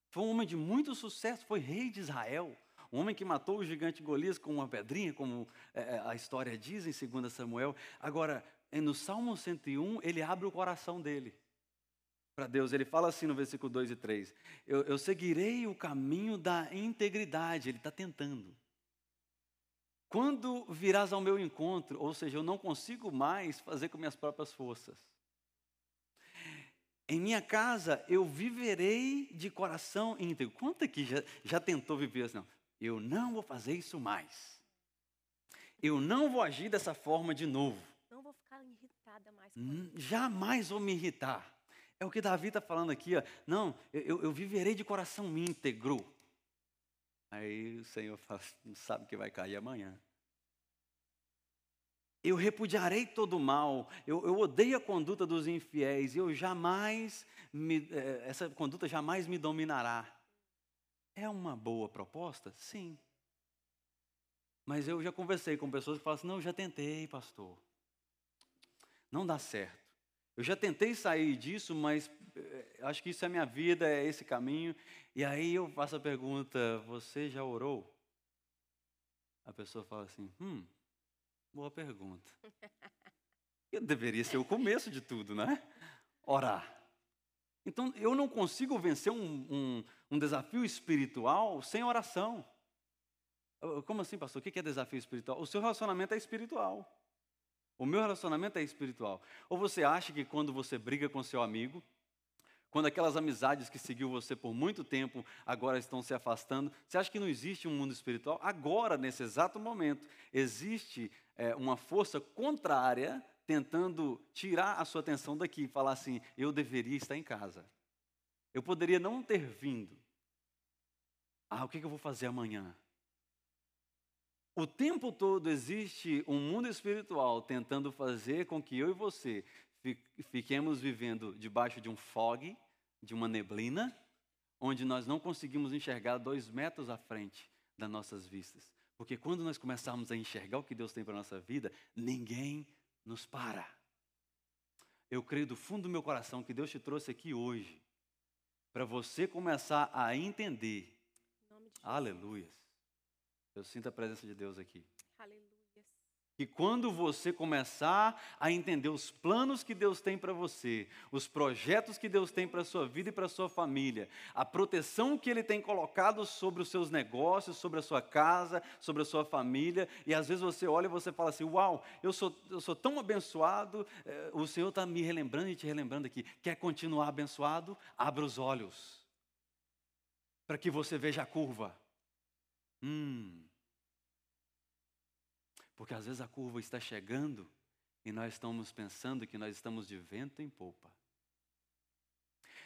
foi um homem de muito sucesso, foi rei de Israel. Um homem que matou o gigante Golias com uma pedrinha, como eh, a história diz em 2 Samuel. Agora, no Salmo 101, ele abre o coração dele para Deus. Ele fala assim no versículo 2 e 3: Eu, eu seguirei o caminho da integridade. Ele está tentando. Quando virás ao meu encontro, ou seja, eu não consigo mais fazer com minhas próprias forças. Em minha casa eu viverei de coração íntegro. Quanto aqui já, já tentou viver assim? Não, eu não vou fazer isso mais. Eu não vou agir dessa forma de novo. Não vou ficar irritada mais. Hum, Jamais vou me irritar. É o que Davi está falando aqui. Ó. Não, eu, eu viverei de coração íntegro. Aí o Senhor fala, não sabe que vai cair amanhã. Eu repudiarei todo o mal, eu, eu odeio a conduta dos infiéis, eu jamais, me, eh, essa conduta jamais me dominará. É uma boa proposta? Sim. Mas eu já conversei com pessoas que falam assim, não, eu já tentei, pastor. Não dá certo. Eu já tentei sair disso, mas acho que isso é minha vida, é esse caminho. E aí eu faço a pergunta: você já orou? A pessoa fala assim: hum, boa pergunta. *laughs* Eu deveria ser o começo de tudo, né? Orar. Então eu não consigo vencer um, um, um desafio espiritual sem oração. Como assim, pastor? O que é desafio espiritual? O seu relacionamento é espiritual. O meu relacionamento é espiritual. Ou você acha que quando você briga com seu amigo, quando aquelas amizades que seguiu você por muito tempo agora estão se afastando, você acha que não existe um mundo espiritual? Agora, nesse exato momento, existe é, uma força contrária tentando tirar a sua atenção daqui e falar assim: eu deveria estar em casa. Eu poderia não ter vindo. Ah, o que eu vou fazer amanhã? O tempo todo existe um mundo espiritual tentando fazer com que eu e você fiquemos vivendo debaixo de um fog, de uma neblina, onde nós não conseguimos enxergar dois metros à frente das nossas vistas. Porque quando nós começarmos a enxergar o que Deus tem para a nossa vida, ninguém nos para. Eu creio do fundo do meu coração que Deus te trouxe aqui hoje para você começar a entender. Aleluias. Eu sinto a presença de Deus aqui. Que quando você começar a entender os planos que Deus tem para você, os projetos que Deus tem para a sua vida e para a sua família, a proteção que Ele tem colocado sobre os seus negócios, sobre a sua casa, sobre a sua família, e às vezes você olha e você fala assim: Uau, eu sou, eu sou tão abençoado, eh, o Senhor está me relembrando e te relembrando aqui. Quer continuar abençoado? Abra os olhos, para que você veja a curva. Hum. Porque às vezes a curva está chegando e nós estamos pensando que nós estamos de vento em popa.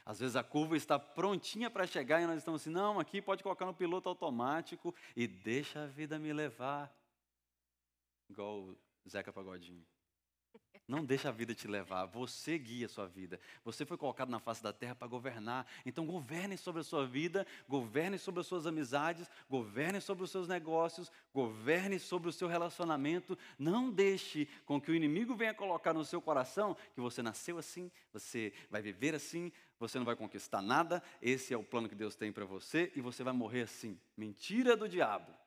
Às vezes a curva está prontinha para chegar e nós estamos assim, não, aqui pode colocar no piloto automático e deixa a vida me levar. Igual o Zeca Pagodinho. Não deixa a vida te levar, você guia a sua vida. Você foi colocado na face da terra para governar. Então governe sobre a sua vida, governe sobre as suas amizades, governe sobre os seus negócios, governe sobre o seu relacionamento. Não deixe com que o inimigo venha colocar no seu coração que você nasceu assim, você vai viver assim, você não vai conquistar nada, esse é o plano que Deus tem para você e você vai morrer assim. Mentira do diabo.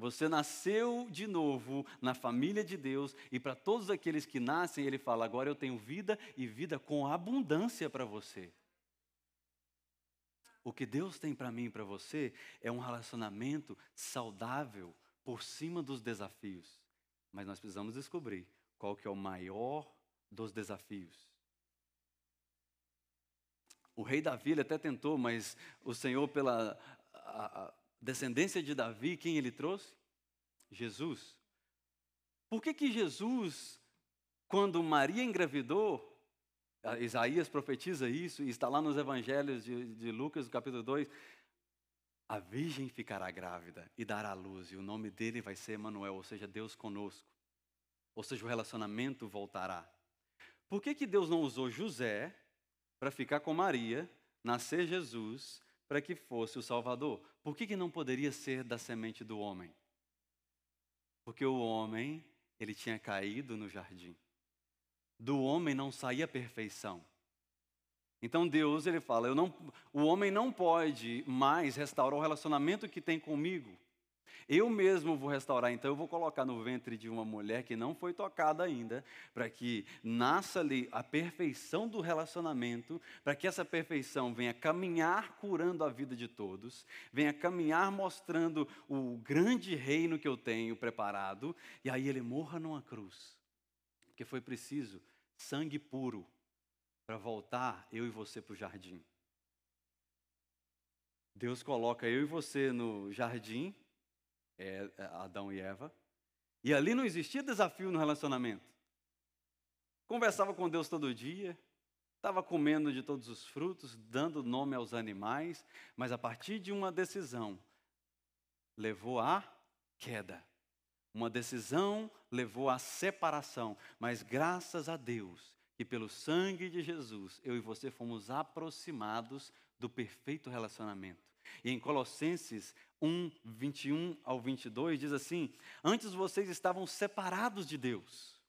Você nasceu de novo na família de Deus e para todos aqueles que nascem, ele fala: agora eu tenho vida e vida com abundância para você. O que Deus tem para mim e para você é um relacionamento saudável por cima dos desafios. Mas nós precisamos descobrir qual que é o maior dos desafios. O rei Davi até tentou, mas o Senhor, pela a, a, descendência de Davi, quem ele trouxe? Jesus. Por que que Jesus, quando Maria engravidou, Isaías profetiza isso, e está lá nos evangelhos de, de Lucas, no capítulo 2, a virgem ficará grávida e dará luz, e o nome dele vai ser Emanuel, ou seja, Deus conosco. Ou seja, o relacionamento voltará. Por que, que Deus não usou José para ficar com Maria, nascer Jesus, para que fosse o Salvador? Por que, que não poderia ser da semente do homem? Porque o homem, ele tinha caído no jardim. Do homem não saía perfeição. Então Deus, ele fala, eu não, o homem não pode mais restaurar o relacionamento que tem comigo. Eu mesmo vou restaurar, então eu vou colocar no ventre de uma mulher que não foi tocada ainda, para que nasça ali a perfeição do relacionamento, para que essa perfeição venha caminhar curando a vida de todos, venha caminhar mostrando o grande reino que eu tenho preparado, e aí ele morra numa cruz. Porque foi preciso sangue puro para voltar eu e você para o jardim. Deus coloca eu e você no jardim é, é, Adão e Eva. E ali não existia desafio no relacionamento. Conversava com Deus todo dia, estava comendo de todos os frutos, dando nome aos animais, mas a partir de uma decisão, levou à queda. Uma decisão levou à separação, mas graças a Deus que pelo sangue de Jesus eu e você fomos aproximados do perfeito relacionamento. E em Colossenses 1, 21 ao 22 diz assim: Antes vocês estavam separados de Deus.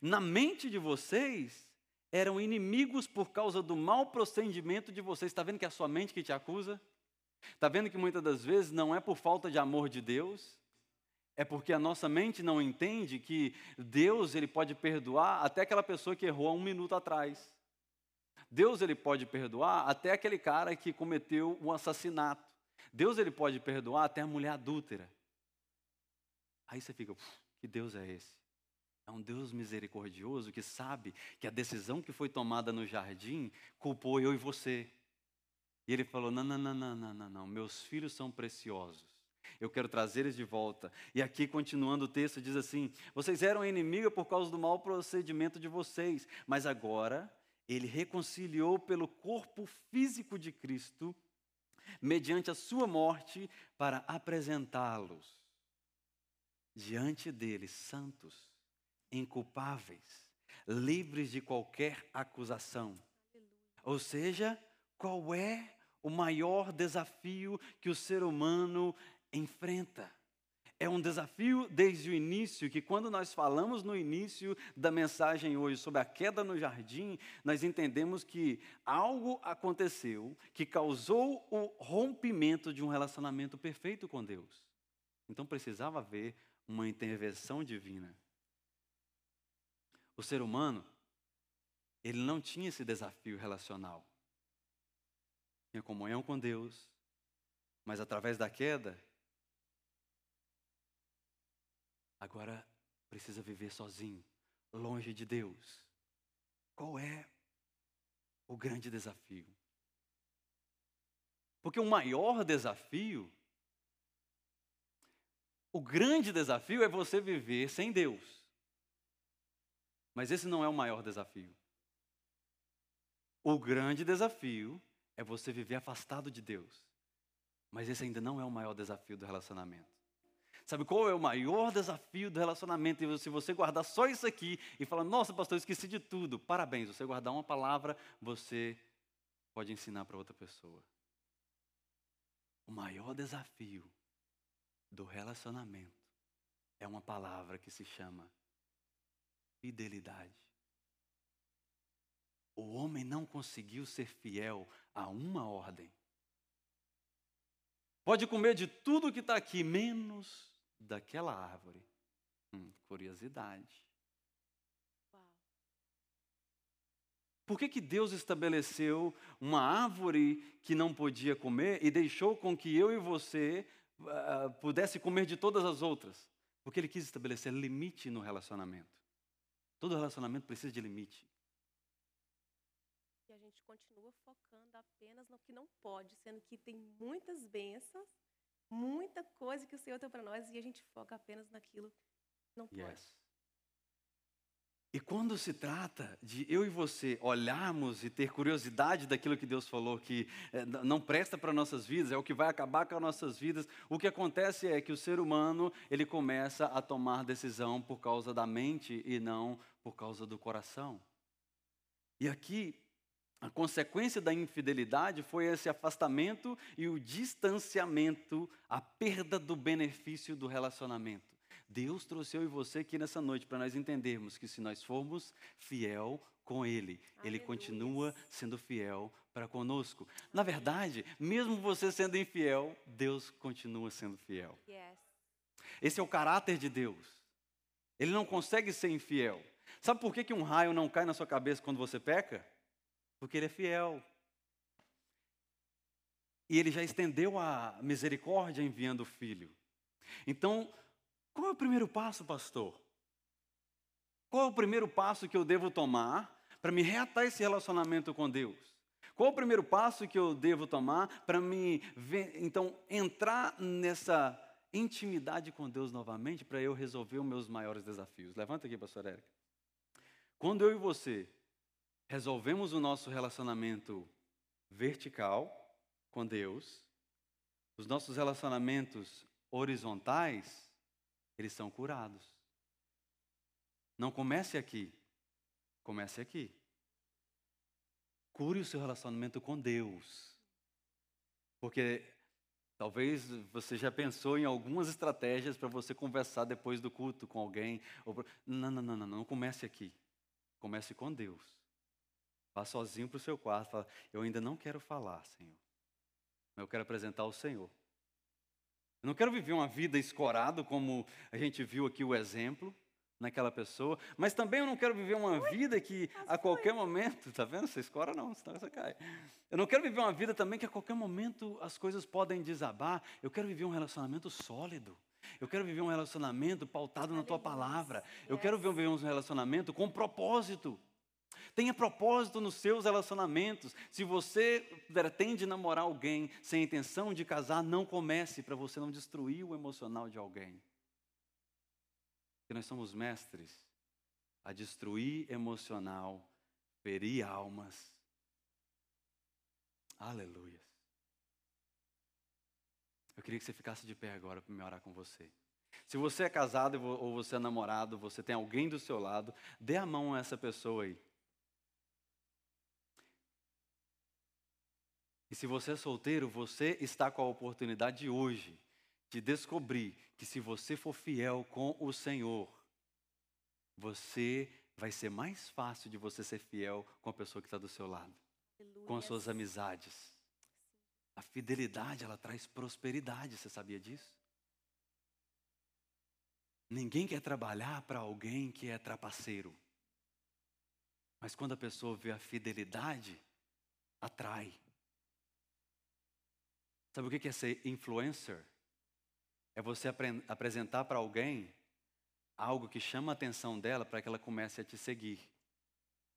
Na mente de vocês eram inimigos por causa do mau procedimento de vocês. Está vendo que é a sua mente que te acusa? Está vendo que muitas das vezes não é por falta de amor de Deus, é porque a nossa mente não entende que Deus ele pode perdoar até aquela pessoa que errou há um minuto atrás. Deus ele pode perdoar até aquele cara que cometeu um assassinato. Deus ele pode perdoar até a mulher adúltera. Aí você fica, que Deus é esse? É um Deus misericordioso que sabe que a decisão que foi tomada no jardim culpou eu e você. E ele falou: não, não, não, não, não, não, não. meus filhos são preciosos. Eu quero trazer eles de volta. E aqui, continuando o texto, diz assim: Vocês eram inimiga por causa do mau procedimento de vocês, mas agora ele reconciliou pelo corpo físico de Cristo, mediante a sua morte, para apresentá-los diante dele santos, inculpáveis, livres de qualquer acusação. Ou seja, qual é o maior desafio que o ser humano enfrenta? É um desafio desde o início, que quando nós falamos no início da mensagem hoje sobre a queda no jardim, nós entendemos que algo aconteceu que causou o rompimento de um relacionamento perfeito com Deus. Então precisava haver uma intervenção divina. O ser humano, ele não tinha esse desafio relacional. Tinha comunhão com Deus, mas através da queda, agora precisa viver sozinho, longe de Deus. Qual é o grande desafio? Porque o maior desafio, o grande desafio é você viver sem Deus. Mas esse não é o maior desafio. O grande desafio é você viver afastado de Deus. Mas esse ainda não é o maior desafio do relacionamento. Sabe qual é o maior desafio do relacionamento? Se você guardar só isso aqui e falar, nossa, pastor, esqueci de tudo. Parabéns, você guardar uma palavra, você pode ensinar para outra pessoa. O maior desafio do relacionamento é uma palavra que se chama fidelidade. O homem não conseguiu ser fiel a uma ordem. Pode comer de tudo que está aqui, menos daquela árvore. Hum, curiosidade. Por que, que Deus estabeleceu uma árvore que não podia comer e deixou com que eu e você uh, pudesse comer de todas as outras? Porque Ele quis estabelecer limite no relacionamento. Todo relacionamento precisa de limite. E a gente continua focando apenas no que não pode, sendo que tem muitas bênçãos muita coisa que o Senhor tem para nós e a gente foca apenas naquilo que não pode. Yes. E quando se trata de eu e você olharmos e ter curiosidade daquilo que Deus falou que é, não presta para nossas vidas, é o que vai acabar com as nossas vidas, o que acontece é que o ser humano, ele começa a tomar decisão por causa da mente e não por causa do coração. E aqui a consequência da infidelidade foi esse afastamento e o distanciamento, a perda do benefício do relacionamento. Deus trouxe eu e você aqui nessa noite para nós entendermos que se nós formos fiel com Ele, Aleluia. Ele continua sendo fiel para conosco. Na verdade, mesmo você sendo infiel, Deus continua sendo fiel. Yes. Esse é o caráter de Deus. Ele não consegue ser infiel. Sabe por que, que um raio não cai na sua cabeça quando você peca? Porque Ele é fiel. E Ele já estendeu a misericórdia enviando o Filho. Então, qual é o primeiro passo, pastor? Qual é o primeiro passo que eu devo tomar para me reatar esse relacionamento com Deus? Qual é o primeiro passo que eu devo tomar para me ver, então entrar nessa intimidade com Deus novamente para eu resolver os meus maiores desafios? Levanta aqui, pastor Érica. Quando eu e você resolvemos o nosso relacionamento vertical com Deus, os nossos relacionamentos horizontais, eles são curados. Não comece aqui, comece aqui. Cure o seu relacionamento com Deus. Porque talvez você já pensou em algumas estratégias para você conversar depois do culto com alguém. Não, não, não, não, não comece aqui. Comece com Deus. Vá sozinho para o seu quarto e fala: Eu ainda não quero falar, Senhor. Mas eu quero apresentar o Senhor. Eu não quero viver uma vida escorado, como a gente viu aqui o exemplo naquela pessoa, mas também eu não quero viver uma vida que a qualquer momento, tá vendo? Você escora não, senão você cai. Eu não quero viver uma vida também que a qualquer momento as coisas podem desabar. Eu quero viver um relacionamento sólido. Eu quero viver um relacionamento pautado na tua palavra. Eu quero viver um relacionamento com propósito. Tenha propósito nos seus relacionamentos. Se você pretende namorar alguém sem intenção de casar, não comece para você não destruir o emocional de alguém. Porque nós somos mestres a destruir emocional, ferir almas. Aleluia. Eu queria que você ficasse de pé agora para me orar com você. Se você é casado ou você é namorado, você tem alguém do seu lado, dê a mão a essa pessoa aí. E se você é solteiro, você está com a oportunidade hoje de descobrir que se você for fiel com o Senhor, você vai ser mais fácil de você ser fiel com a pessoa que está do seu lado, Aleluia. com as suas amizades. A fidelidade, ela traz prosperidade, você sabia disso? Ninguém quer trabalhar para alguém que é trapaceiro. Mas quando a pessoa vê a fidelidade, atrai. Sabe o que é ser influencer? É você apresentar para alguém algo que chama a atenção dela para que ela comece a te seguir.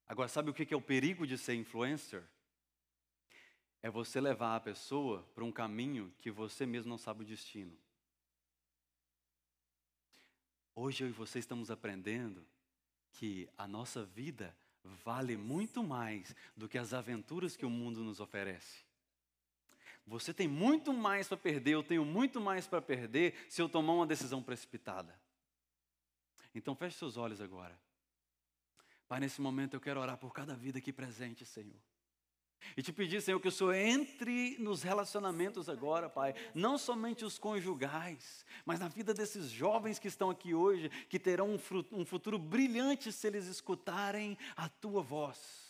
Agora, sabe o que é o perigo de ser influencer? É você levar a pessoa para um caminho que você mesmo não sabe o destino. Hoje eu e você estamos aprendendo que a nossa vida vale muito mais do que as aventuras que o mundo nos oferece. Você tem muito mais para perder, eu tenho muito mais para perder se eu tomar uma decisão precipitada. Então feche seus olhos agora. Pai, nesse momento eu quero orar por cada vida aqui presente, Senhor. E te pedir, Senhor, que o Senhor entre nos relacionamentos agora, Pai, não somente os conjugais, mas na vida desses jovens que estão aqui hoje, que terão um, futuro brilhante se eles escutarem a tua voz.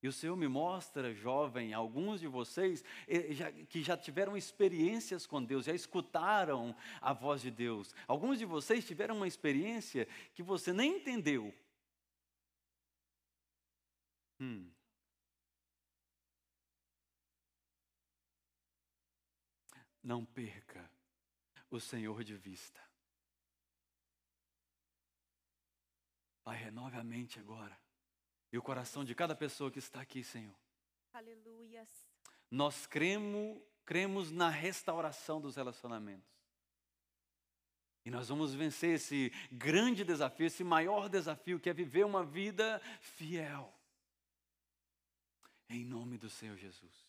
E o Senhor me mostra, jovem, alguns de vocês eh, que já tiveram experiências com Deus, já escutaram a voz de Deus. Alguns de vocês tiveram uma experiência que você nem entendeu. Hum. Não perca o Senhor de vista. Pai, renove a mente agora e o coração de cada pessoa que está aqui, Senhor. Aleluias. Nós cremos, cremos na restauração dos relacionamentos. E nós vamos vencer esse grande desafio, esse maior desafio que é viver uma vida fiel. Em nome do Senhor Jesus.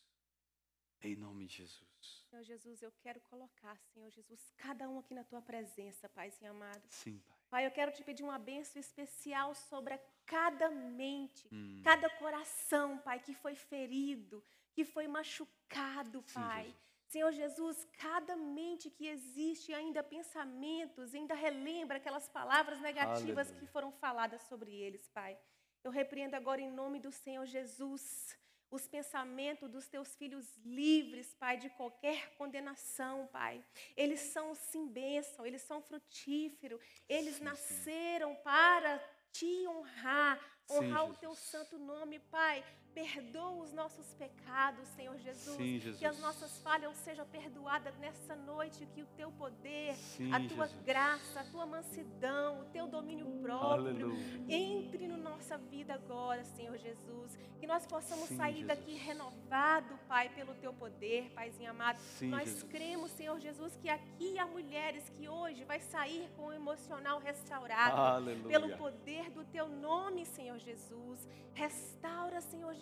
Em nome de Jesus. Senhor Jesus, eu quero colocar, Senhor Jesus, cada um aqui na tua presença, Paizinho amado. Sim, Pai. Pai, eu quero te pedir uma bênção especial sobre cada mente, hum. cada coração, Pai, que foi ferido, que foi machucado, Pai. Sim, Senhor Jesus, cada mente que existe, ainda pensamentos, ainda relembra aquelas palavras negativas Aleluia. que foram faladas sobre eles, Pai. Eu repreendo agora em nome do Senhor Jesus os pensamentos dos teus filhos livres, Pai, de qualquer condenação, Pai. Eles são sim bênção, eles são frutíferos, eles sim, nasceram sim. para te honrar, honrar sim, o teu santo nome, Pai. Perdoa os nossos pecados, Senhor Jesus. Sim, Jesus. Que as nossas falhas sejam perdoadas nessa noite. Que o teu poder, Sim, a tua Jesus. graça, a tua mansidão, o teu domínio próprio Aleluia. entre na no nossa vida agora, Senhor Jesus. Que nós possamos Sim, sair Jesus. daqui renovado, Pai, pelo teu poder, Paizinho amado. nós cremos, Senhor Jesus, que aqui há mulheres que hoje vai sair com o emocional restaurado. Aleluia. Pelo poder do teu nome, Senhor Jesus. Restaura, Senhor Jesus,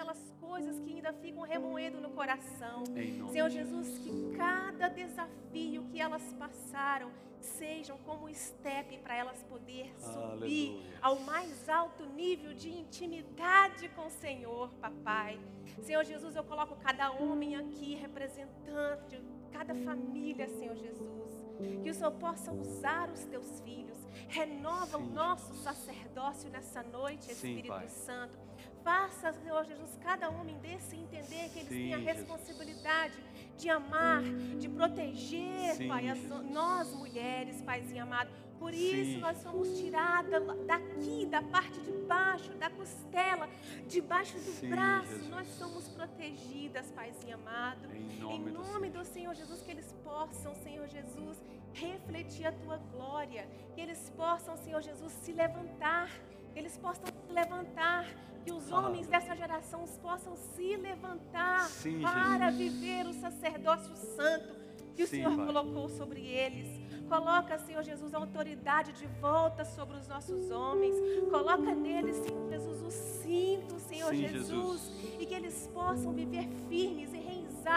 aquelas coisas que ainda ficam remoendo no coração. Senhor Jesus, que cada desafio que elas passaram sejam como um step para elas poder subir Aleluia. ao mais alto nível de intimidade com o Senhor, papai. Senhor Jesus, eu coloco cada homem aqui representante, cada família, Senhor Jesus. Que o Senhor possa usar os teus filhos. Renova Sim. o nosso sacerdócio nessa noite, Espírito Sim, Santo Faça, Senhor Jesus, cada homem desse entender que eles Sim, têm a responsabilidade Jesus. de amar, de proteger, Sim, Pai, as, nós mulheres, Paizinho amado. Por isso Sim. nós somos tiradas daqui, da parte de baixo, da costela, debaixo do Sim, braço. Jesus. Nós somos protegidas, Paizinho amado. Em nome, em nome do, do Senhor Jesus, que eles possam, Senhor Jesus, refletir a tua glória. Que eles possam, Senhor Jesus, se levantar. Eles possam se levantar que os homens dessa geração possam se levantar Sim, para Jesus. viver o sacerdócio santo que o Sim, Senhor pai. colocou sobre eles. Coloca, Senhor Jesus, a autoridade de volta sobre os nossos homens. Coloca neles, Senhor Jesus, o cinto, Senhor Sim, Jesus, Jesus, e que eles possam viver firmes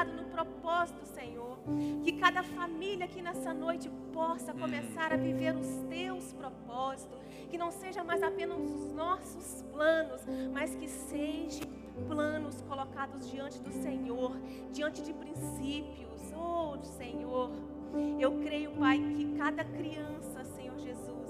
no propósito, Senhor. Que cada família aqui nessa noite possa hum. começar a viver os teus propósitos que não seja mais apenas os nossos planos, mas que sejam planos colocados diante do Senhor, diante de princípios. Oh, Senhor, eu creio, Pai, que cada criança, Senhor Jesus,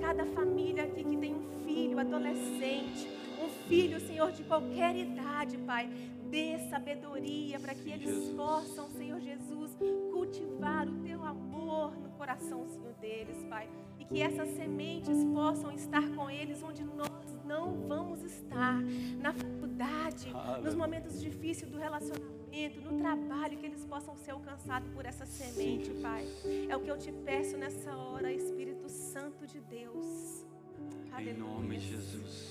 cada família aqui que tem um filho adolescente, um filho, Senhor, de qualquer idade, Pai, dê sabedoria para que eles possam, Senhor Jesus, cultivar o teu amor no coração, Senhor deles, Pai que essas sementes possam estar com eles onde nós não vamos estar, na faculdade, nos momentos difíceis do relacionamento, no trabalho, que eles possam ser alcançados por essa semente, Pai. É o que eu te peço nessa hora, Espírito Santo de Deus. Aleluia. Em nome de Jesus.